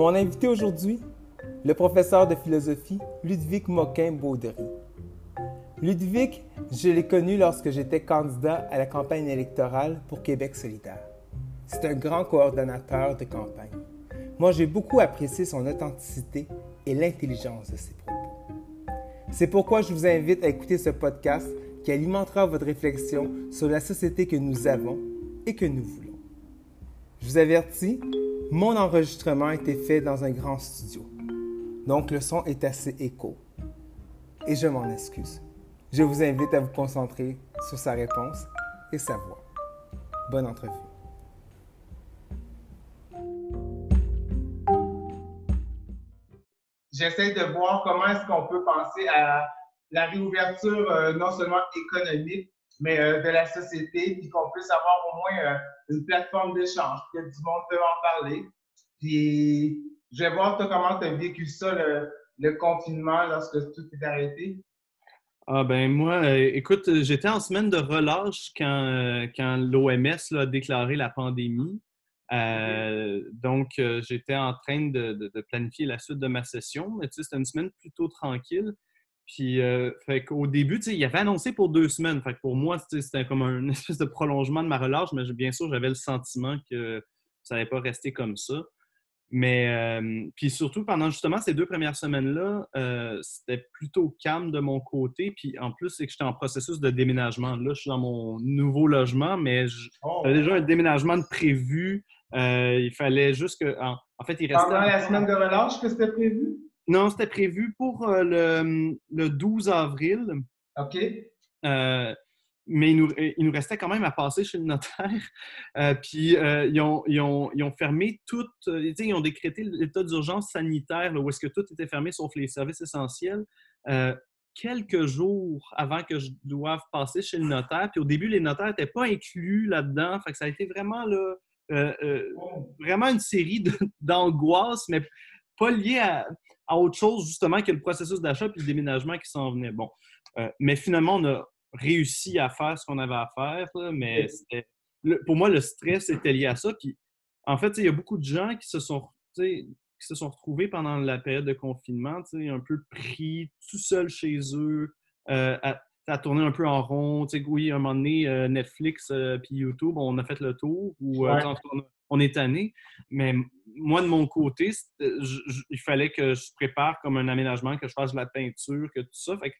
Mon invité aujourd'hui, le professeur de philosophie Ludwig Moquin-Baudery. Ludwig, je l'ai connu lorsque j'étais candidat à la campagne électorale pour Québec solidaire. C'est un grand coordonnateur de campagne. Moi, j'ai beaucoup apprécié son authenticité et l'intelligence de ses propos. C'est pourquoi je vous invite à écouter ce podcast qui alimentera votre réflexion sur la société que nous avons et que nous voulons. Je vous avertis, mon enregistrement a été fait dans un grand studio, donc le son est assez écho. Et je m'en excuse. Je vous invite à vous concentrer sur sa réponse et sa voix. Bonne entrevue. J'essaie de voir comment est-ce qu'on peut penser à la réouverture euh, non seulement économique, mais euh, de la société, puis qu'on puisse avoir au moins euh, une plateforme d'échange, que du monde peut en parler. Puis je vais voir toi comment tu as vécu ça, le, le, confinement, lorsque tout est arrêté. Ah ben moi, écoute, j'étais en semaine de relâche quand, quand l'OMS a déclaré la pandémie. donc, j'étais en train de, de, de, planifier la suite de ma session. Mais tu sais, c'était une semaine plutôt tranquille. Puis, euh, fait qu'au début, il avait annoncé pour deux semaines. Fait que pour moi, c'était comme un espèce de prolongement de ma relâche, mais bien sûr, j'avais le sentiment que ça n'allait pas rester comme ça. Mais, euh, puis surtout, pendant justement ces deux premières semaines-là, euh, c'était plutôt calme de mon côté. Puis en plus, c'est que j'étais en processus de déménagement. Là, je suis dans mon nouveau logement, mais oh. j'avais déjà un déménagement de prévu. il fallait juste que. En, fait, il restait. Pendant la semaine de relâche que c'était prévu? Non, c'était prévu pour euh, le, le, 12 avril. OK. Euh, mais il nous, il nous, restait quand même à passer chez le notaire. Euh, puis ils, ont, ils, ont, ils, ont, fermé tout, ils ont décrété l'état d'urgence sanitaire, où est-ce que tout était fermé sauf les services essentiels, quelques jours avant que je doive passer chez le notaire. Puis au début, les notaires n'étaient pas inclus là-dedans. Fait que ça a été vraiment, là, oh. vraiment une série d'angoisses, mais pas lié à, autre chose, justement, que le processus d'achat et le déménagement qui s'en venait. Bon. Euh, mais finalement, on a réussi à faire ce qu'on avait à faire, mais pour moi, le stress était lié à ça. Puis, en fait, il y a beaucoup de gens qui se sont, qui se sont retrouvés pendant la période de confinement, un peu pris tout seuls chez eux, euh, à, tourner un peu en rond. oui, à un moment donné, euh, Netflix puis YouTube, on a fait le tour. Ou, on est tanné. Mais moi, de mon côté, il fallait que je prépare comme un aménagement, que je fasse de la peinture, que tout ça. Fait que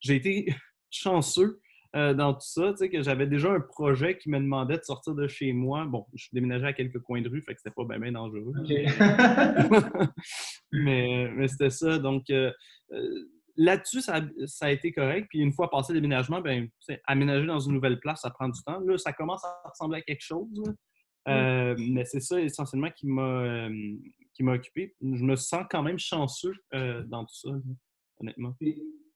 j'ai été chanceux euh, dans tout ça, que j'avais déjà un projet qui me demandait de sortir de chez moi. Bon, je déménageais à quelques coins de rue, fait que c'était pas bien, dangereux. mais, c'était ça. Donc, euh, euh, là-dessus, ça, a été correct. Puis une fois passé le déménagement, ben, aménager dans une nouvelle place, ça prend du temps. Là, ça commence à ressembler à quelque chose. Euh, mais c'est ça essentiellement qui m'a qui m'a occupé. Je me sens quand même chanceux euh, dans tout ça, honnêtement.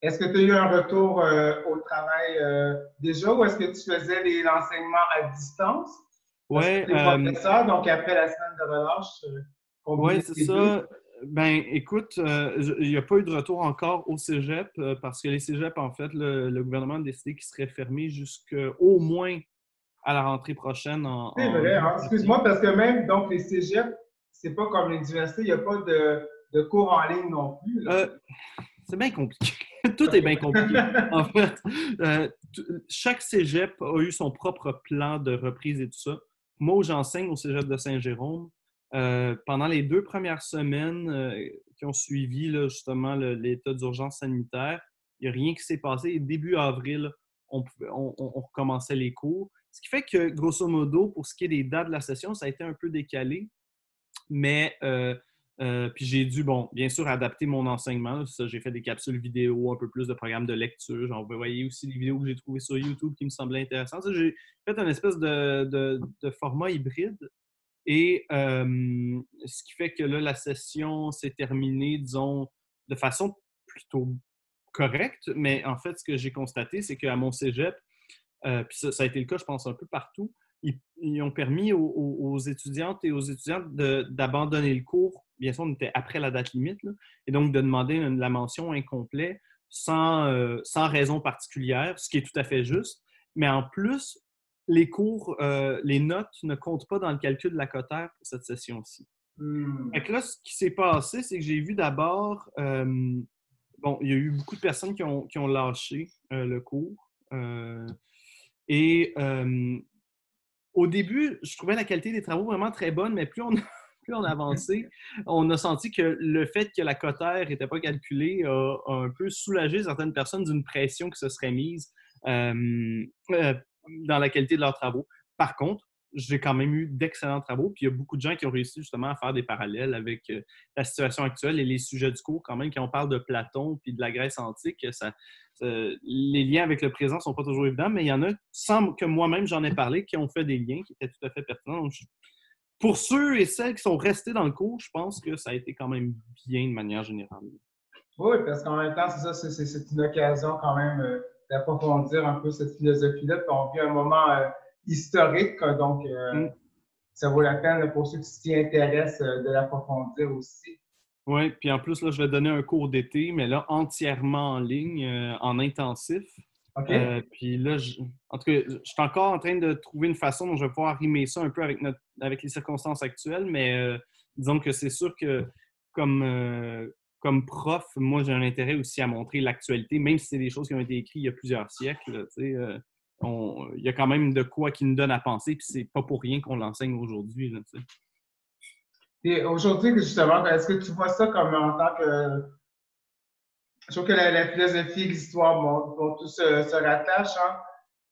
Est-ce que tu as eu un retour euh, au travail déjà ou est-ce que tu faisais l'enseignement à distance? Oui. professeur, donc après la semaine de relâche. oui, c'est ça. Ben, écoute, il n'y a pas eu de retour encore au cégep parce que les cégeps, en fait, le, le gouvernement a décidé qu'ils seraient fermés jusqu'au moins à la rentrée prochaine. En, c'est vrai, hein? excuse-moi, parce que même donc les cégeps, c'est pas comme l'université, il n'y a pas de, de, cours en ligne non plus. Euh, c'est bien compliqué. Tout est bien compliqué. en fait, euh, chaque cégep a eu son propre plan de reprise et tout ça. Moi, où j'enseigne au cégep de Saint-Jérôme, euh, pendant les deux premières semaines qui ont suivi justement l'état d'urgence sanitaire, il n'y a rien qui s'est passé. début avril, on, on, on, recommençait les cours. Ce qui fait que, grosso modo, pour ce qui est des dates de la session, ça a été un peu décalé. Mais, euh, euh, puis j'ai dû, bon, bien sûr, adapter mon enseignement. J'ai fait des capsules vidéo, un peu plus de programmes de lecture. Vous voyez aussi les vidéos que j'ai trouvées sur YouTube qui me semblaient intéressantes. J'ai fait un espèce de, format hybride. Et euh, ce qui fait que là, la session s'est terminée, disons, de façon plutôt correcte. Mais en fait, ce que j'ai constaté, c'est qu'à mon cégep, euh, puis ça, a été le cas, je pense, un peu partout. Ils, ont permis aux, étudiantes et aux étudiants d'abandonner le cours. Bien sûr, on était après la date limite, et donc de demander la mention incomplet sans, euh, sans raison particulière, ce qui est tout à fait juste. Mais en plus, les cours, euh, les notes ne comptent pas dans le calcul de la cotère pour cette session-ci. Hmm. là, ce qui s'est passé, c'est que j'ai vu d'abord, euh, bon, il y a eu beaucoup de personnes qui ont, qui ont lâché euh, le cours. Euh, et au début, je trouvais la qualité des travaux vraiment très bonne, mais plus on, plus on avançait, on a senti que le fait que la cotère n'était pas calculée a, un peu soulagé certaines personnes d'une pression qui se serait mise dans la qualité de leurs travaux. Par contre, j'ai quand même eu d'excellents travaux. Puis il y a beaucoup de gens qui ont réussi justement à faire des parallèles avec euh, la situation actuelle et les sujets du cours, quand même, quand on parle de Platon puis de la Grèce antique. Ça, les liens avec le présent ne sont pas toujours évidents, mais il y en a, sans que moi-même j'en ai parlé, qui ont fait des liens qui étaient tout à fait pertinents. pour ceux et celles qui sont restés dans le cours, je pense que ça a été quand même bien de manière générale. Oui, parce qu'en même temps, c'est ça, c'est une occasion quand même euh, d'approfondir un peu cette philosophie-là. Puis on vit un moment. Euh, historique. Donc, euh, mm. ça vaut la peine pour ceux qui s'y intéressent euh, de l'approfondir aussi. Oui, puis en plus, là, je vais donner un cours d'été, mais là, entièrement en ligne, euh, en intensif. OK. puis là, je, en tout cas, je suis encore en train de trouver une façon dont je vais pouvoir rimer ça un peu avec, notre, avec les circonstances actuelles, mais disons que c'est sûr que comme, comme prof, moi, j'ai un intérêt aussi à montrer l'actualité, même si c'est des choses qui ont été écrites il y a plusieurs siècles. Tu sais, il y a quand même de quoi qui nous donne à penser, puis c'est pas pour rien qu'on l'enseigne aujourd'hui. Et aujourd'hui, justement, est-ce que tu vois ça comme en tant que. Je trouve que la, philosophie et l'histoire vont, tous se, rattachent. Hein?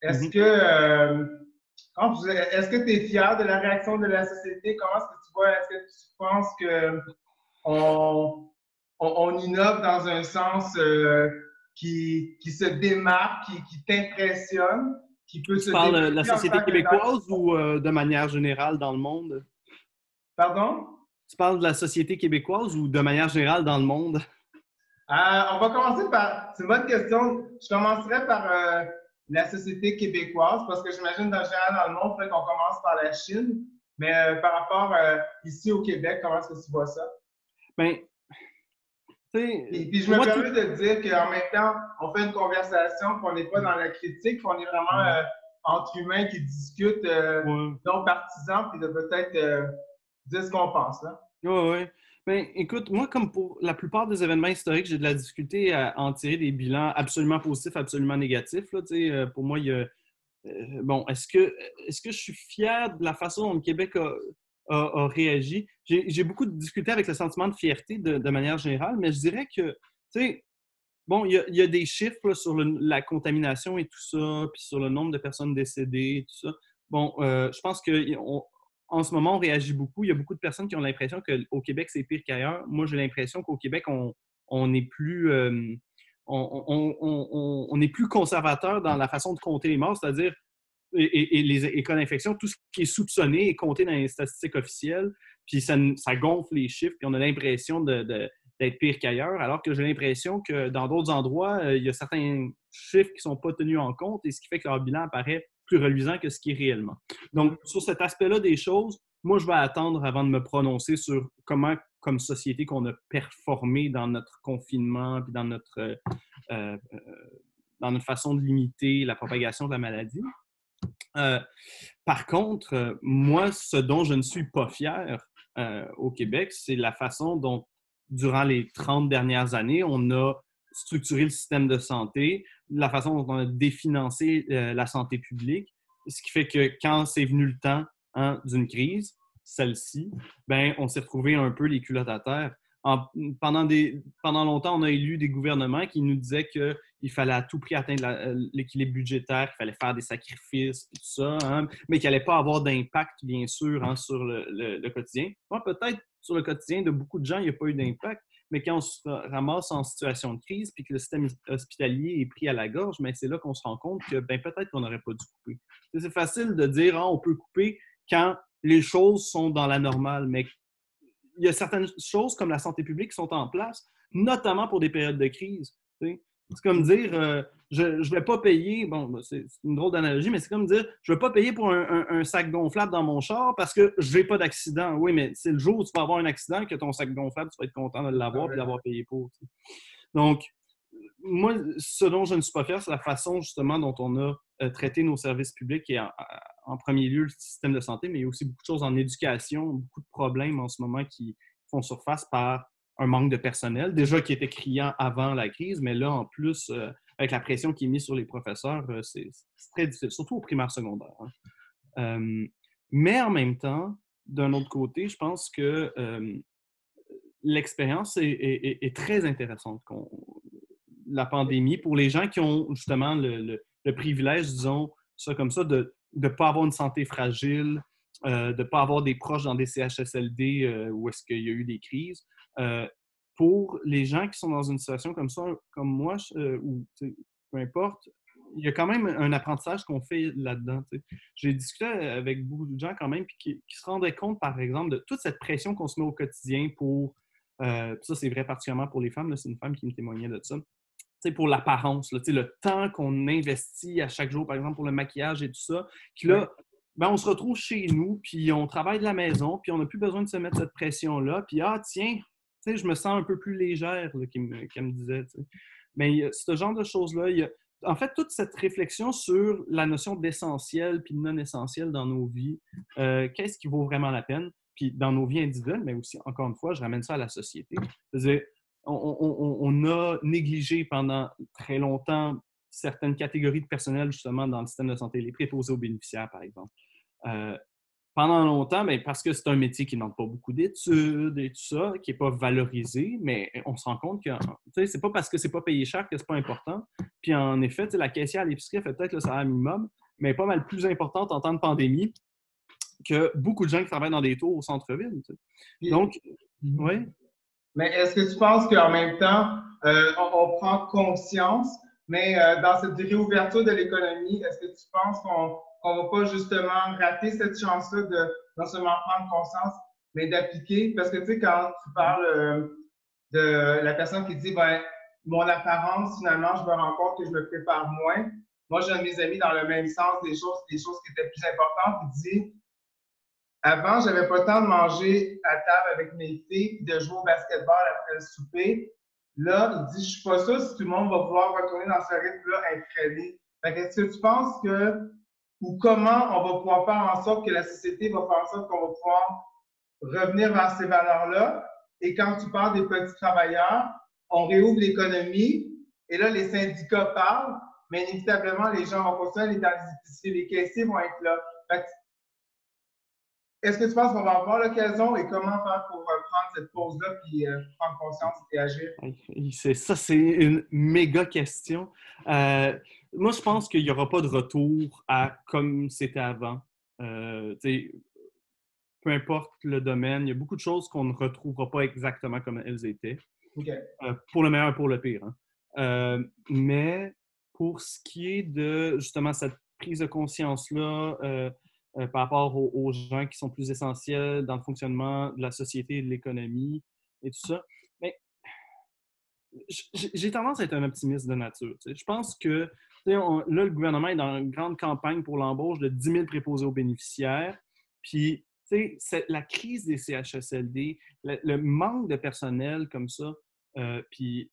Est-ce mm-hmm. que. Euh, est-ce que tu es fier de la réaction de la société? Comment est-ce que tu vois? Est-ce que tu penses qu'on on, innove dans un sens. Euh, qui, qui se démarque, qui, qui t'impressionne, qui peut tu se parles de la société québécoise ou euh, de manière générale dans le monde? Pardon? Tu parles de la société québécoise ou de manière générale dans le monde? Euh, on va commencer par. C'est une bonne question. Je commencerai par euh, la société québécoise parce que j'imagine dans général dans le monde, il qu'on commence par la Chine. Mais par rapport ici au Québec, comment est-ce que tu vois ça? Bien, et puis je me permets de dire qu'en même temps, on fait une conversation, qu'on n'est pas dans la critique, qu'on est vraiment euh, entre humains qui discutent, euh, non partisans, puis de peut-être euh, dire ce qu'on pense. Là. Oui, oui. Ben, écoute, moi, comme pour la plupart des événements historiques, j'ai de la difficulté à en tirer des bilans absolument positifs, absolument négatifs. Là, pour moi, il y a. bon, est-ce que, est que je suis fier de la façon dont le Québec a, a, réagi. J'ai beaucoup discuté avec le sentiment de fierté de, manière générale, mais je dirais que, tu sais, bon, il y, a des chiffres sur la contamination et tout ça, puis sur le nombre de personnes décédées et tout ça. Bon, euh, je pense qu'en ce moment, on réagit beaucoup. Il y a beaucoup de personnes qui ont l'impression qu'au Québec, c'est pire qu'ailleurs. Moi, j'ai l'impression qu'au Québec, on, on est plus. Euh, on, on, est plus conservateur dans la façon de compter les morts, c'est-à-dire et, les cas d'infection, tout ce qui est soupçonné est compté dans les statistiques officielles, puis ça, gonfle les chiffres, puis on a l'impression d'être pire qu'ailleurs, alors que j'ai l'impression que dans d'autres endroits, euh, il y a certains chiffres qui ne sont pas tenus en compte, et ce qui fait que leur bilan apparaît plus reluisant que ce qui est réellement. Donc, sur cet aspect-là des choses, moi, je vais attendre avant de me prononcer sur comment, comme société, qu'on a performé dans notre confinement, puis dans notre, euh, euh, dans notre façon de limiter la propagation de la maladie. Euh, par contre, euh, moi, ce dont je ne suis pas fier euh, au Québec, c'est la façon dont, durant les 30 dernières années, on a structuré le système de santé, la façon dont on a définancé la santé publique, ce qui fait que quand c'est venu le temps hein, d'une crise, celle-ci, ben, on s'est retrouvé un peu les culottes à terre. Pendant, des, pendant longtemps, on a élu des gouvernements qui nous disaient qu'il fallait à tout prix atteindre euh, l'équilibre budgétaire, qu'il fallait faire des sacrifices, tout ça, hein, mais qu'il n'allait pas avoir d'impact, bien sûr, hein, sur le, quotidien. peut-être sur le quotidien de beaucoup de gens, il n'y a pas eu d'impact, mais quand on se ramasse en situation de crise puis que le système hospitalier est pris à la gorge, c'est là qu'on se rend compte que ben, peut-être qu'on n'aurait pas dû couper. C'est facile de dire ah, on peut couper quand les choses sont dans la normale, mais il y a certaines choses comme la santé publique qui sont en place, notamment pour des périodes de crise. C'est comme dire, euh, je ne vais pas payer, bon, ben, c'est une drôle d'analogie, mais c'est comme dire, je ne vais pas payer pour un, sac gonflable dans mon char parce que je n'ai pas d'accident. Oui, mais c'est le jour où tu vas avoir un accident que ton sac gonflable, tu vas être content de l'avoir et d'avoir payé pour. Donc, moi, ce dont je ne suis pas fier, c'est la façon justement dont on a euh, traité nos services publics et en premier lieu le système de santé, mais il y a aussi beaucoup de choses en éducation, beaucoup de problèmes en ce moment qui font surface par un manque de personnel, déjà qui était criant avant la crise, mais là, en plus, euh, avec la pression qui est mise sur les professeurs, euh, c'est très difficile, surtout au primaire secondaire. Hein. mais en même temps, d'un autre côté, je pense que l'expérience est, très intéressante. La pandémie, pour les gens qui ont justement le, privilège, disons ça comme ça, de ne pas avoir une santé fragile, euh, de ne pas avoir des proches dans des CHSLD euh, où est-ce qu'il y a eu des crises. Euh, pour les gens qui sont dans une situation comme ça, comme moi, ou peu importe, il y a quand même un apprentissage qu'on fait là-dedans. J'ai discuté avec beaucoup de gens quand même qui, qui, se rendaient compte, par exemple, de toute cette pression qu'on se met au quotidien pour euh, ça, c'est vrai particulièrement pour les femmes. C'est une femme qui me témoignait de ça. Pour l'apparence, le temps qu'on investit à chaque jour, par exemple, pour le maquillage et tout ça, qui là, ben, on se retrouve chez nous, puis on travaille de la maison, puis on n'a plus besoin de se mettre cette pression-là. Puis, ah, tiens, je me sens un peu plus légère, qu'elle me, disait. Mais ce genre de choses-là, en fait, toute cette réflexion sur la notion d'essentiel puis de non essentiel dans nos vies, euh, qu'est-ce qui vaut vraiment la peine? puis dans nos vies individuelles, mais aussi, encore une fois, je ramène ça à la société. on, a négligé pendant très longtemps certaines catégories de personnel, justement, dans le système de santé, les préposés aux bénéficiaires, par exemple. Euh, pendant longtemps, parce que c'est un métier qui n'a pas beaucoup d'études et tout ça, qui n'est pas valorisé, mais on se rend compte que c'est pas parce que c'est pas payé cher que c'est pas important. Puis en effet, la caissière à l'épicerie fait peut-être le salaire minimum, mais pas mal plus importante en temps de pandémie que beaucoup de gens qui travaillent dans des tours au centre-ville. Donc, oui. Mais est-ce que tu penses qu'en même temps, euh, on, prend conscience, mais euh, dans cette réouverture de l'économie, est-ce que tu penses qu'on ne va pas justement rater cette chance-là de non seulement prendre conscience, mais d'appliquer? Parce que tu sais, quand tu parles euh, de la personne qui dit, ben, mon apparence, finalement, je me rends compte que je me prépare moins. Moi, j'ai mes amis dans le même sens, des choses, des choses qui étaient plus importantes, il dit, avant, j'avais pas le temps de manger à table avec mes filles de jouer au basketball après le souper. Là, il dit, je suis pas sûr si tout le monde va pouvoir retourner dans ce rythme-là infréné. est-ce que tu penses que, ou comment on va pouvoir faire en sorte que la société va faire en sorte qu'on va pouvoir revenir vers ces valeurs-là? Et quand tu parles des petits travailleurs, on réouvre l'économie et là, les syndicats parlent, mais inévitablement, les gens vont continuer à aller dans les épiceries, les caissiers vont être là. Est-ce que tu penses qu'on va avoir l'occasion et comment faire pour euh, prendre cette pause-là puis euh, prendre conscience et agir? Ça, c'est une méga question. Euh, moi, je pense qu'il n'y aura pas de retour à comme c'était avant. peu importe le domaine, il y a beaucoup de choses qu'on ne retrouvera pas exactement comme elles étaient. pour le meilleur et pour le pire. Hein. mais pour ce qui est de justement cette prise de conscience-là, euh, par rapport aux, gens qui sont plus essentiels dans le fonctionnement de la société et de l'économie et tout ça. Mais j'ai tendance à être un optimiste de nature. Je pense que là, le gouvernement est dans une grande campagne pour l'embauche de 10 000 préposés aux bénéficiaires. Puis, la crise des CHSLD, le, manque de personnel comme ça, euh, puis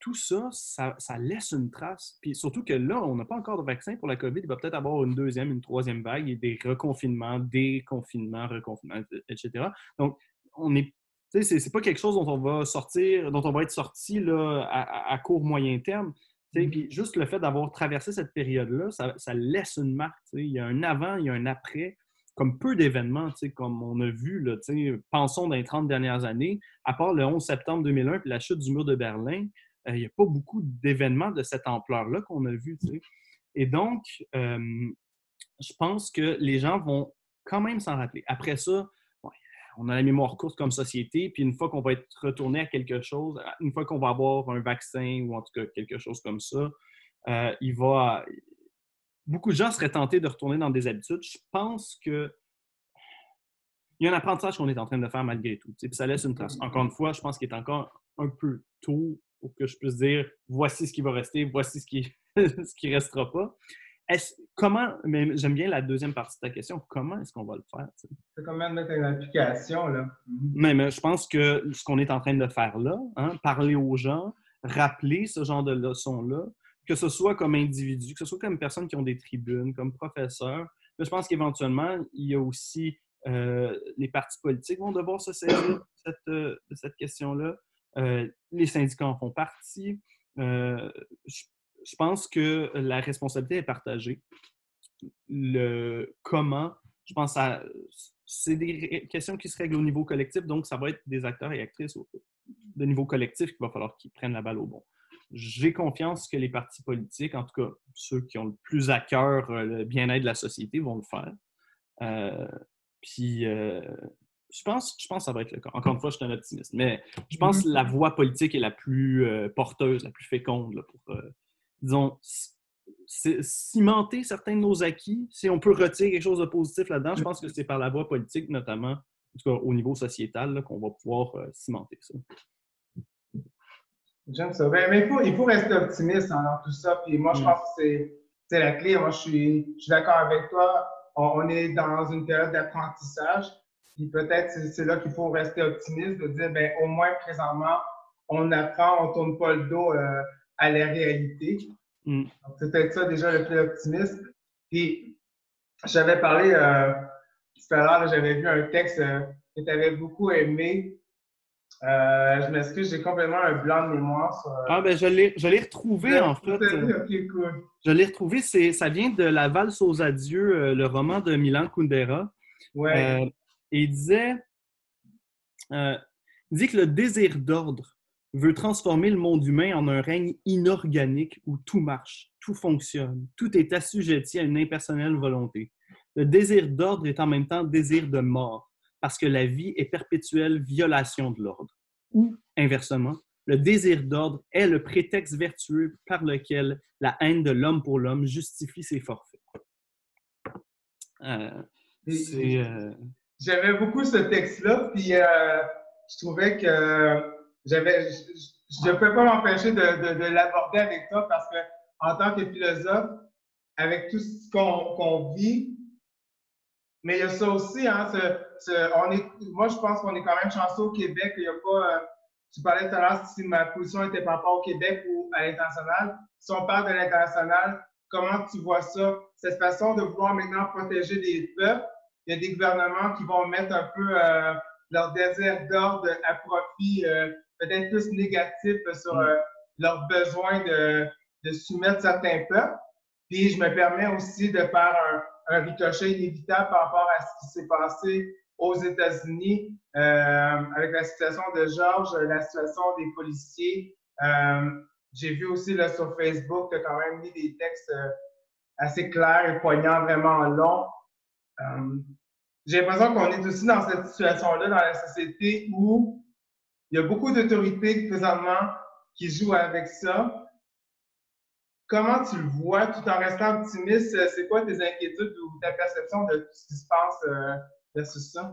tout ça, ça, laisse une trace. Puis surtout que là, on n'a pas encore de vaccin pour la COVID. Il va peut-être avoir une deuxième, une troisième vague et des reconfinements, déconfinements, reconfinements, etc. Donc, on est. C'est pas quelque chose dont on va sortir, dont on va être sorti là, à, court, moyen terme. Puis juste le fait d'avoir traversé cette période-là, ça, laisse une marque. Il y a un avant, il y a un après comme peu d'événements, comme on a vu, là, pensons dans les 30 dernières années, à part le 11 septembre 2001 puis la chute du mur de Berlin, euh, il n'y a pas beaucoup d'événements de cette ampleur-là qu'on a vu. Et donc, je pense que les gens vont quand même s'en rappeler. Après ça, on a la mémoire courte comme société, puis une fois qu'on va être retourné à quelque chose, une fois qu'on va avoir un vaccin ou en tout cas quelque chose comme ça, euh, il va. Beaucoup de gens seraient tentés de retourner dans des habitudes. Je pense que il y a un apprentissage qu'on est en train de faire malgré tout. Puis ça laisse une trace. Encore une fois, je pense qu'il est encore un peu tôt pour que je puisse dire voici ce qui va rester, voici ce qui ce qui restera pas. Comment, mais j'aime bien la deuxième partie de ta question, comment est-ce qu'on va le faire? C'est comment de mettre une application, là. Mais, mais, je pense que ce qu'on est en train de faire là, hein, parler aux gens, rappeler ce genre de leçons-là, que ce soit comme individu, que ce soit comme personnes qui ont des tribunes, comme professeurs, je pense qu'éventuellement, il y a aussi les partis politiques vont devoir se saisir de cette, question-là. les syndicats en font partie. je, pense que la responsabilité est partagée. Le comment, je pense à c'est des questions qui se règlent au niveau collectif, donc ça va être des acteurs et actrices de niveau collectif qu'il va falloir qu'ils prennent la balle au bon. J'ai confiance que les partis politiques, en tout cas ceux qui ont le plus à cœur euh, le bien-être de la société, vont le faire. Euh, puis, euh, je, pense, je pense que ça va être le cas. Encore une fois, je suis un optimiste, mais je pense que la voie politique est la plus porteuse, la plus féconde pour, disons, cimenter certains de nos acquis, si on peut retirer quelque chose de positif là-dedans, je pense que c'est par la voie politique, notamment, en tout cas au niveau sociétal, qu'on va pouvoir euh, cimenter ça. J'aime ça. Ben, mais il faut, il faut rester optimiste dans tout ça. Puis moi, je mm. pense que c'est la clé. Moi, je suis, je suis d'accord avec toi. On, est dans une période d'apprentissage. Puis peut-être c'est là qu'il faut rester optimiste, de dire, ben, au moins présentement, on apprend, on ne tourne pas le dos euh, à la réalité. Mm. C'est peut-être ça déjà le plus optimiste. Puis, j'avais parlé euh, tout à l'heure, j'avais vu un texte euh, que tu avais beaucoup aimé. Euh, je m'excuse, j'ai complètement un blanc de mémoire sur. Ah, ben je l'ai retrouvé en fait. Je l'ai retrouvé, ça vient de La valse aux adieux, le roman de Milan Kundera. Ouais. et il disait, il dit que le désir d'ordre veut transformer le monde humain en un règne inorganique où tout marche, tout fonctionne, tout est assujetti à une impersonnelle volonté. Le désir d'ordre est en même temps désir de mort, parce que la vie est perpétuelle violation de l'ordre. Ou, inversement, le désir d'ordre est le prétexte vertueux par lequel la haine de l'homme pour l'homme justifie ses forfaits. Euh, euh, J'avais beaucoup ce texte-là, puis euh, je trouvais que je ne peux pas m'empêcher de, de, l'aborder avec toi parce que en tant que philosophe, avec tout ce qu'on vit, mais il y a ça aussi, hein, on est, moi je pense qu'on est quand même chanceux au Québec. Il y a pas, euh, tu parlais tout à l'heure si ma position était par rapport au Québec ou à l'international. Si on parle de l'international, comment tu vois ça? Cette façon de vouloir maintenant protéger des peuples, il y a des gouvernements qui vont mettre un peu euh, leur désir d'ordre à profit euh, peut-être plus négatifs sur mm. euh, leur besoin de, de, soumettre certains peuples. Puis je me permets aussi de faire un, un ricochet inévitable par rapport à ce qui s'est passé aux États-Unis euh, avec la situation de George, la situation des policiers. Euh, j'ai vu aussi là, sur Facebook, tu as quand même mis des textes assez clairs et poignants, vraiment longs. j'ai l'impression qu'on est aussi dans cette situation-là dans la société où il y a beaucoup d'autorités présentement qui jouent avec ça. Comment tu le vois tout en restant optimiste? C'est quoi tes inquiétudes ou ta perception de ce qui se passe euh, versus ça?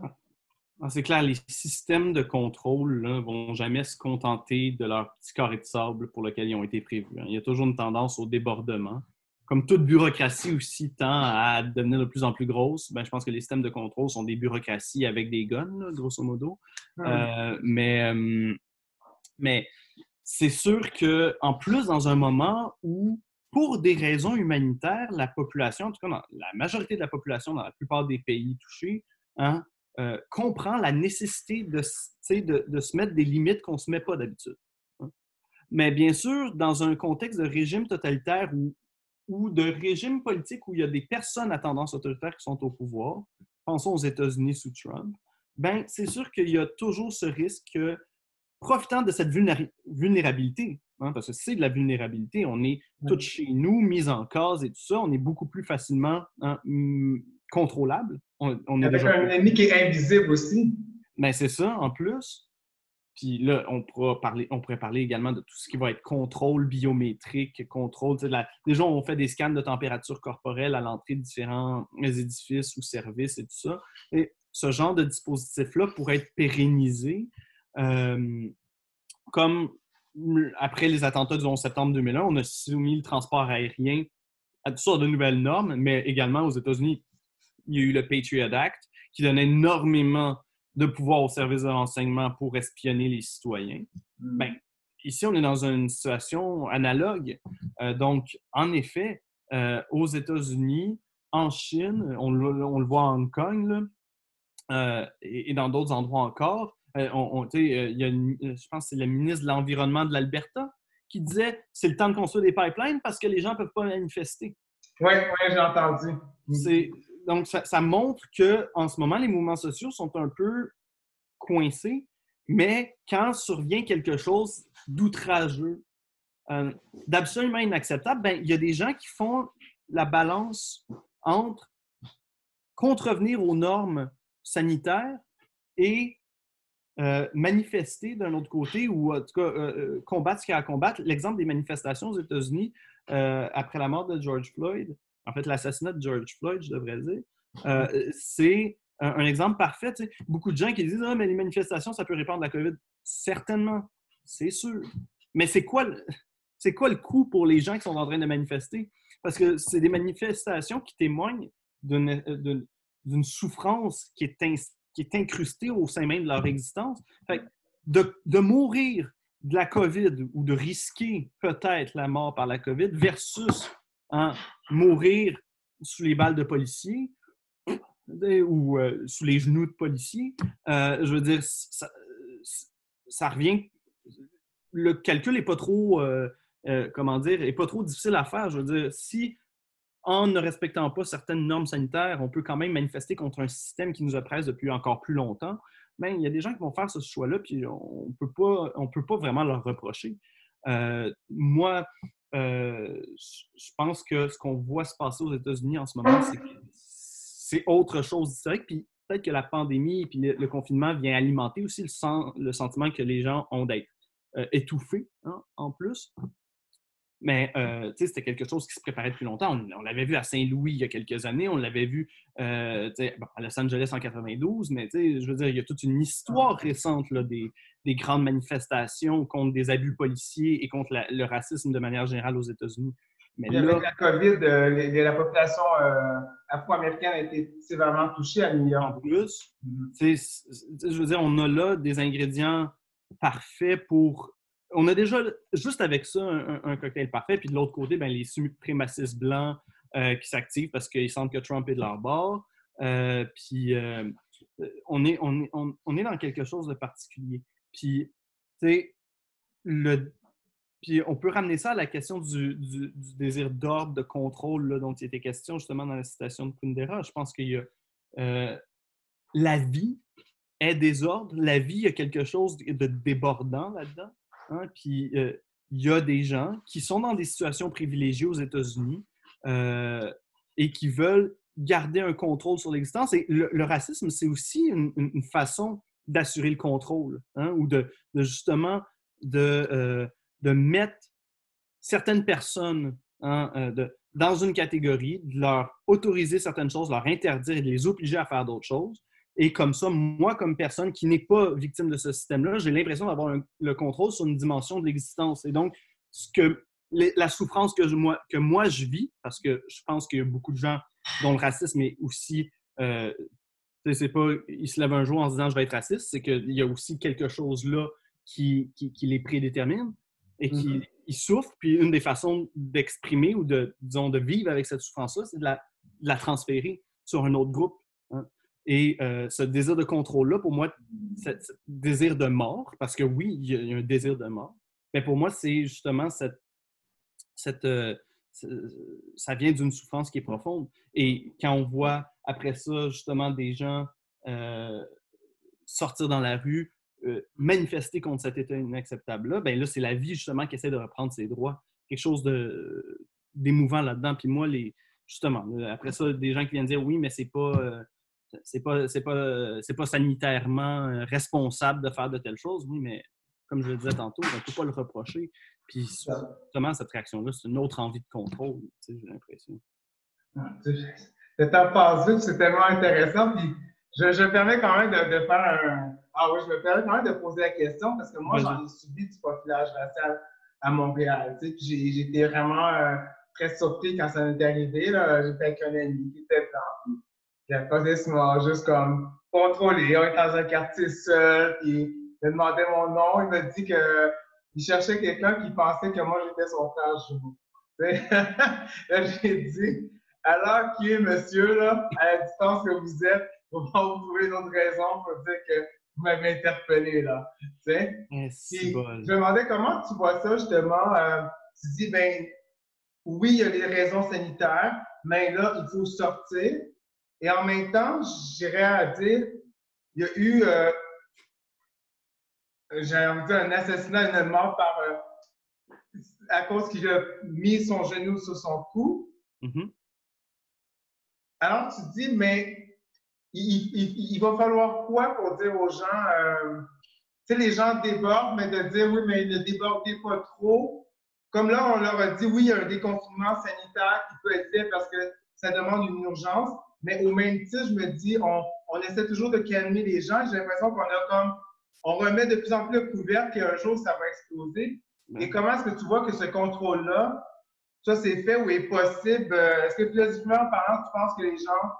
Ah, c'est clair, les systèmes de contrôle ne vont jamais se contenter de leur petit carré de sable pour lequel ils ont été prévus. Hein. Il y a toujours une tendance au débordement comme toute bureaucratie aussi tend à devenir de plus en plus grosse, ben, je pense que les systèmes de contrôle sont des bureaucraties avec des guns, grosso modo. Ah euh, mais euh, mais c'est sûr qu'en plus, dans un moment où, pour des raisons humanitaires, la population, en tout cas la majorité de la population dans la plupart des pays touchés, hein, euh, comprend la nécessité de, de, de, se mettre des limites qu'on ne se met pas d'habitude. Hein. Mais bien sûr, dans un contexte de régime totalitaire où ou de régimes politiques où il y a des personnes à tendance autoritaire qui sont au pouvoir, pensons aux États-Unis sous Trump, ben, c'est sûr qu'il y a toujours ce risque que, profitant de cette vulnérabilité, hein, parce que c'est de la vulnérabilité, on est tous chez nous, mis en cause et tout ça, on est beaucoup plus facilement hein, contrôlable. On, on est Avec un ennemi qui est invisible aussi. Ben, c'est ça, en plus. Puis là, on, pourra parler, pourrait parler également de tout ce qui va être contrôle biométrique, contrôle. déjà, on fait des scans de température corporelle à l'entrée de différents édifices ou services et tout ça. Et ce genre de dispositif-là pourrait être pérennisé euh, comme après les attentats du 11 septembre 2001, on a soumis le transport aérien à toutes sortes de nouvelles normes, mais également aux États-Unis, il y a eu le Patriot Act qui donnait énormément de pouvoir au service de renseignement pour espionner les citoyens. Hmm. Ben, ici, on est dans une situation analogue. Euh, donc, en effet, euh, aux États-Unis, en Chine, on, le voit à Hong Kong, et, dans d'autres endroits encore. On, il y a je pense que c'est le ministre de l'Environnement de l'Alberta qui disait c'est le temps de construire des pipelines parce que les gens ne peuvent pas manifester. Oui, oui, j'ai entendu. Donc, ça, montre qu'en ce moment, les mouvements sociaux sont un peu coincés, mais quand survient quelque chose d'outrageux, euh, d'absolument inacceptable, ben, il y a des gens qui font la balance entre contrevenir aux normes sanitaires et euh, manifester d'un autre côté ou en tout cas euh, combattre ce qu'il y a à combattre. L'exemple des manifestations aux États-Unis après la mort de George Floyd, en fait l'assassinat de George Floyd, je devrais dire, c'est un, exemple parfait. Beaucoup de gens qui disent Ah, mais les manifestations, ça peut répandre la COVID. Certainement, c'est sûr. Mais c'est quoi, c'est quoi le coût pour les gens qui sont en train de manifester? Parce que c'est des manifestations qui témoignent d'une souffrance qui est qui est incrusté au sein même de leur existence. de, mourir de la COVID ou de risquer peut-être la mort par la COVID versus hein, mourir sous les balles de policiers ou euh, sous les genoux de policiers, euh, je veux dire, ça, revient. Le calcul n'est pas trop, euh, comment dire, est pas trop difficile à faire. Je veux dire, si en ne respectant pas certaines normes sanitaires, on peut quand même manifester contre un système qui nous oppresse depuis encore plus longtemps. Mais il y a des gens qui vont faire ce choix-là, puis on ne peut, pas, vraiment leur reprocher. Moi, euh, je pense que ce qu'on voit se passer aux États-Unis en ce moment, c'est autre chose d'historique. Puis peut-être que la pandémie et le, confinement vient alimenter aussi le, le, sentiment que les gens ont d'être euh, étouffés hein, en plus. Mais euh, c'était quelque chose qui se préparait depuis longtemps. On, l'avait vu à Saint-Louis il y a quelques années, on l'avait vu euh, à Los Angeles en 92, mais je veux dire, il y a toute une histoire récente là, des, des, grandes manifestations contre des abus policiers et contre le racisme de manière générale aux États-Unis. Mais là, avec la COVID, euh, la population afro-américaine a été sévèrement touchée à New York. En plus, je veux dire, on a là des ingrédients parfaits pour on a déjà, juste avec ça, un, cocktail parfait. Puis de l'autre côté, ben, les suprémacistes blancs euh, qui s'activent parce qu'ils sentent que Trump est de leur bord. Euh, puis euh, on, est, dans quelque chose de particulier. Puis, on peut ramener ça à la question du, désir d'ordre, de contrôle dont il était question justement dans la citation de Kundera. Je pense qu'il y la vie est désordre, la vie, il a quelque chose de débordant là-dedans. Hein, puis euh, il y a des gens qui sont dans des situations privilégiées aux États-Unis euh, et qui veulent garder un contrôle sur l'existence. Et le, racisme, c'est aussi une, façon d'assurer le contrôle hein, ou de, justement euh, de, mettre certaines personnes hein, dans une catégorie, de leur autoriser certaines choses, leur interdire et de les obliger à faire d'autres choses. Et comme ça, moi, comme personne qui n'est pas victime de ce système-là, j'ai l'impression d'avoir le contrôle sur une dimension de l'existence. Et donc, ce que, la souffrance que, moi, que moi je vis, parce que je pense qu'il y a beaucoup de gens dont le racisme est aussi. Euh, c'est pas, ils se lèvent un jour en se disant je vais être raciste, c'est qu'il y a aussi quelque chose là qui, qui, les prédétermine et qui mm-hmm. ils souffrent. Puis une des façons d'exprimer ou de, disons, de vivre avec cette souffrance-là, c'est de la, de la, transférer sur un autre groupe. Et euh, ce désir de contrôle-là, pour moi, ce désir de mort, parce que oui, il y a un désir de mort, mais pour moi, c'est justement cette, cette euh, ça vient d'une souffrance qui est profonde. Et quand on voit après ça, justement, des gens euh, sortir dans la rue, manifester contre cet état inacceptable-là, bien là, c'est la vie, justement, qui essaie de reprendre ses droits. Quelque chose d'émouvant là-dedans. Puis moi, les, justement, après ça, des gens qui viennent dire oui, mais c'est pas c'est pas, c'est pas, pas sanitairement euh, responsable de faire de telles choses, oui, mais comme je le disais tantôt, on ne peut pas le reprocher. Puis justement, cette réaction-là, c'est une autre envie de contrôle, j'ai l'impression. Le temps passe c'est tellement intéressant. Puis je, je me permets quand même de, faire un. Ah oui, je me permets quand même de poser la question parce que moi, j'en ai subi du profilage racial à Montréal. Tu sais, j'étais vraiment euh, très surpris quand ça m'est arrivé. J'étais avec un ami qui était blanc. La police m'a juste comme contrôlé. On est dans un quartier seul, puis il m'a demandé mon nom. Il m'a dit qu'il cherchait quelqu'un qui pensait que moi j'étais son frère jumeau. là, j'ai dit, alors qui est monsieur, là, à la distance que vous êtes, pour pas vous trouver une autre raison pour dire que vous m'avez interpellé, là. Tu sais? Eh, je me demandais comment tu vois ça, justement. Euh, tu dis, ben, oui, il y a des raisons sanitaires, mais là, il faut sortir. Et en même temps, j'irais à dire, il y a eu, euh, j'ai envie de dire, un assassinat, une mort par, euh, à cause qu'il a mis son genou sur son cou. Mm-hmm. Alors, tu te dis, mais il, va falloir quoi pour dire aux gens, euh, tu sais, les gens débordent, mais de dire, oui, mais ne débordez pas trop. Comme là, on leur a dit, oui, il y a un déconfinement sanitaire qui peut être fait parce que ça demande une urgence. Mais au même titre, je me dis, on, on essaie toujours de calmer les gens. J'ai l'impression qu'on a comme, on remet de plus en plus le couvert qu'un jour, ça va exploser. Et comment est-ce que tu vois que ce contrôle-là, ça, c'est fait ou est possible? Euh, est-ce que philosophiquement parlant, tu penses que les gens,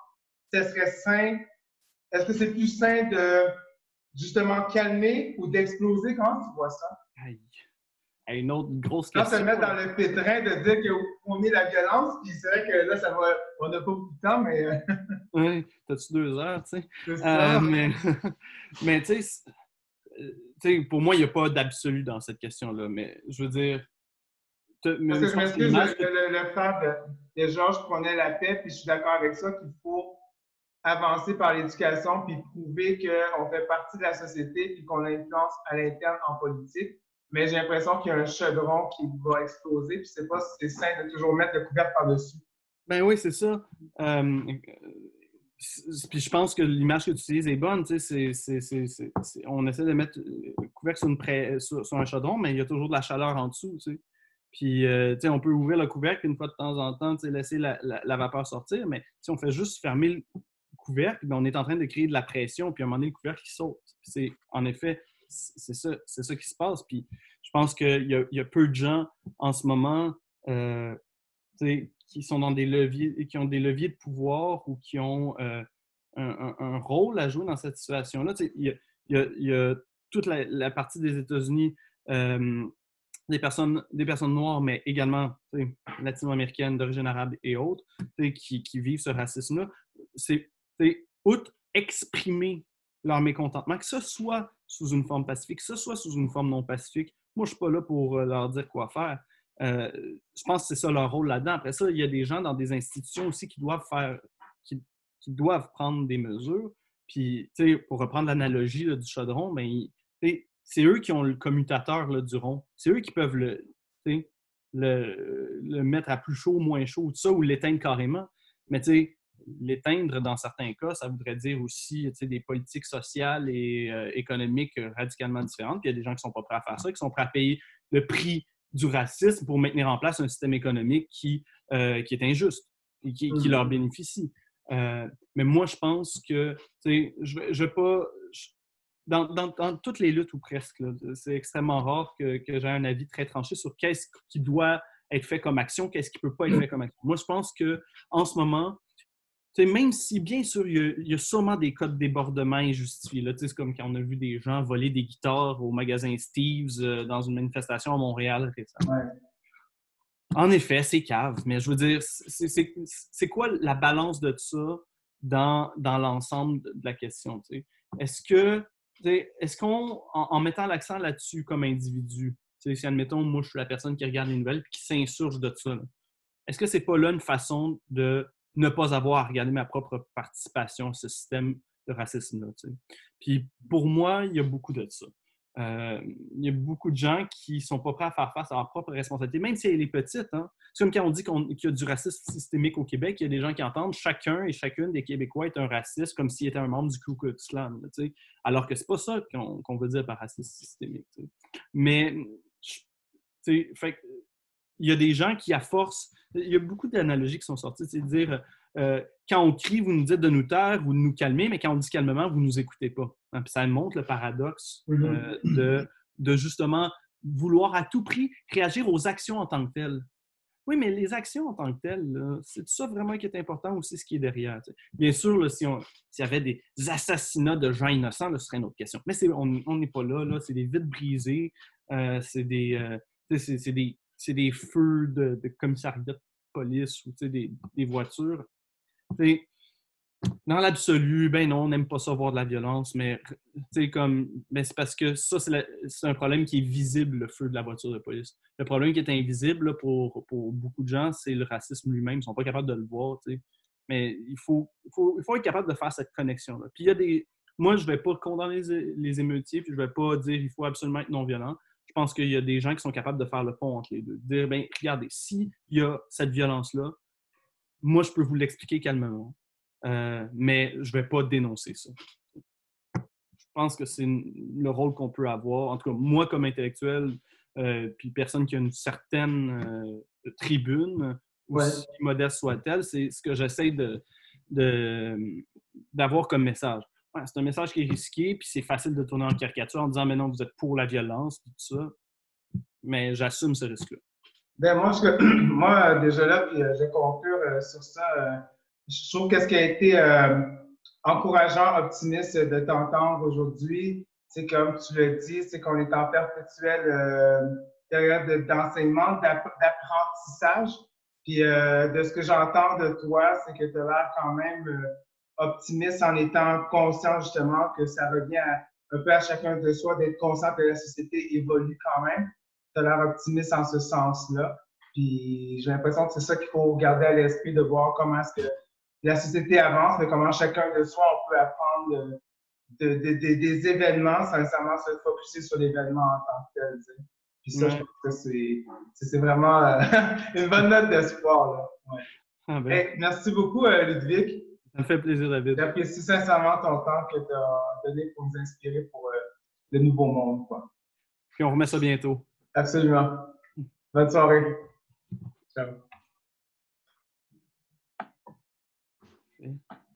ce serait sain? Est-ce que c'est plus sain de justement calmer ou d'exploser? Comment tu vois ça? Aïe. Une autre grosse question. Quand se mettre dans le pétrin de dire qu'on met la violence, puis c'est vrai que là, ça va, on n'a pas beaucoup de temps, mais. Euh, oui, t'as-tu deux heures, tu sais? Euh, mais, mais tu sais, pour moi, il n'y a pas d'absolu dans cette question-là, mais je veux dire, parce que je m'excuse, le, le, fait de, de Georges prenait la paix, puis je suis d'accord avec ça, qu'il faut avancer par l'éducation, puis prouver qu'on fait partie de la société, puis qu'on a influence à l'interne en politique. Mais j'ai l'impression qu'il y a un chaudron qui va exploser, puis c'est pas c'est sain de toujours mettre le couvercle par-dessus. Ben oui, c'est ça. Euh, puis je pense que l'image que tu utilises est bonne. Tu sais, on essaie de mettre le couvercle sur, une sur, un chaudron, mais il y a toujours de la chaleur en dessous. Tu sais. Puis, euh, on peut ouvrir le couvercle une fois de temps en temps, laisser la, vapeur sortir, mais si on fait juste fermer le couvercle, ben, on est en train de créer de la pression, puis à un moment donné, le couvercle qui saute. C'est, en effet, c'est ça, qui se passe. Je pense qu'il y, a peu de gens en ce moment euh, qui sont dans des leviers, qui ont des leviers de pouvoir ou qui ont euh, un, rôle à jouer dans cette situation-là. Il y, a, toute la, partie des États-Unis des personnes, des personnes noires, mais également latino-américaines d'origine arabe et autres, qui, qui, vivent ce racisme-là, c'est outre exprimer leur mécontentement, que ce soit sous une forme pacifique, que ce soit sous une forme non pacifique. Moi, je ne suis pas là pour euh, leur dire quoi faire. Euh, je pense que c'est ça leur rôle là-dedans. Après ça, il y a des gens dans des institutions aussi qui doivent faire, prendre des mesures. Puis, pour reprendre l'analogie du chaudron, ben, c'est eux qui ont le commutateur du rond. C'est eux qui peuvent le, mettre à plus chaud, moins chaud, tout ça, ou l'éteindre carrément. Mais l'éteindre, dans certains cas, ça voudrait dire aussi des politiques sociales et euh, économiques radicalement différentes. Puis il y a des gens qui ne sont pas prêts à faire ça, qui sont prêts à payer le prix du racisme pour maintenir en place un système économique qui, euh, qui est injuste et qui, qui leur bénéficie. Euh, mais moi, je pense que, je ne vais pas dans, toutes les luttes ou presque, c'est extrêmement rare que, que j'ai un avis très tranché sur qu'est-ce qui doit être fait comme action, qu'est-ce qui ne peut pas être fait comme action. Moi, je pense qu'en ce moment, même si, bien sûr, il y, a, sûrement des cas de débordement injustifiés. C'est comme quand on a vu des gens voler des guitares au magasin Steve's euh, dans une manifestation à Montréal récemment. En effet, c'est cave, mais je veux dire, c'est quoi la balance de ça dans, dans l'ensemble de la question? Est-ce que est-ce qu'on, en, mettant l'accent là-dessus comme individu, si admettons, moi je suis la personne qui regarde les nouvelles et qui s'insurge de ça, est-ce que c'est pas là une façon de ne pas avoir à regarder ma propre participation à ce système de racisme-là? Puis pour moi, il y a beaucoup de ça. Euh, il y a beaucoup de gens qui ne sont pas prêts à faire face à leur propre responsabilité, même si elle est petite. Hein. C'est comme quand on dit qu'il y a du racisme systémique au Québec, il y a des gens qui entendent chacun et chacune des Québécois est un raciste comme s'il était un membre du Ku Klux Klan. alors que c'est pas ça qu'on veut dire par racisme systémique. Mais fait, il y a des gens qui, à force, il y a beaucoup d'analogies qui sont sorties, c'est dire euh, quand on crie, vous nous dites de nous taire ou de nous calmer, mais quand on dit calmement, vous ne nous écoutez pas. Hein, ça montre le paradoxe euh, de, de, justement vouloir à tout prix réagir aux actions en tant que telles. Oui, mais les actions en tant que telles, c'est ça vraiment qui est important c'est ce qui est derrière? Bien sûr, s'il y avait des assassinats de gens innocents, ce serait une autre question. Mais on n'est pas là, là c'est des vides brisées, euh, c'est des, des, des, feux de, de commissariat police ou des, des voitures. dans l'absolu, ben non, on n'aime pas ça voir de la violence, mais comme c'est parce que ça, c'est un problème qui est visible, le feu de la voiture de police. Le problème qui est invisible pour, beaucoup de gens, c'est le racisme lui-même. Ils ne sont pas capables de le voir. Mais il faut, faut, faut être capable de faire cette connexion-là. Puis il y a des, moi, je ne vais pas condamner les, émeutiers, puis je ne vais pas dire qu'il faut absolument être non-violent. Je pense qu'il y a des gens qui sont capables de faire le pont entre les deux. Dire, bien, regardez, s'il y a cette violence-là, moi, je peux vous l'expliquer calmement, euh, mais je ne vais pas dénoncer ça. Je pense que c'est le rôle qu'on peut avoir. En tout cas, moi, comme intellectuel, euh, puis personne qui a une certaine euh, tribune, aussi modeste soit-elle, c'est ce que j'essaie de, d'avoir comme message c'est un message qui est risqué, puis c'est facile de tourner en caricature en disant Mais non, vous êtes pour la violence, tout ça. Mais j'assume ce risque-là. Ben moi, moi, déjà là, puis euh, je conclure euh, sur ça. Euh, je trouve que ce qui a été encourageant, optimiste de t'entendre aujourd'hui, c'est comme tu l'as dit, c'est qu'on est en perpétuelle période d'enseignement, d'apprentissage. Puis de ce que j'entends de toi, c'est que tu as l'air quand même optimiste en étant conscient justement que ça revient un peu à chacun de soi d'être conscient que la société évolue quand même. As l'air optimiste en ce sens-là. Puis j'ai l'impression que c'est ça qu'il faut garder à l'esprit de voir comment est-ce que la société avance, mais comment chacun de soi on peut apprendre de, des événements sans nécessairement se focuser sur l'événement en tant que tel. Puis ça, je pense que c'est vraiment euh, une bonne note d'espoir. Ouais. Ah ben. merci beaucoup, euh, Ludwig. Ça me fait plaisir, David. J'apprécie sincèrement ton temps que tu as donné pour nous inspirer pour euh, le nouveau monde. Quoi. Puis on remet ça bientôt. Absolument. Bonne soirée. Ciao.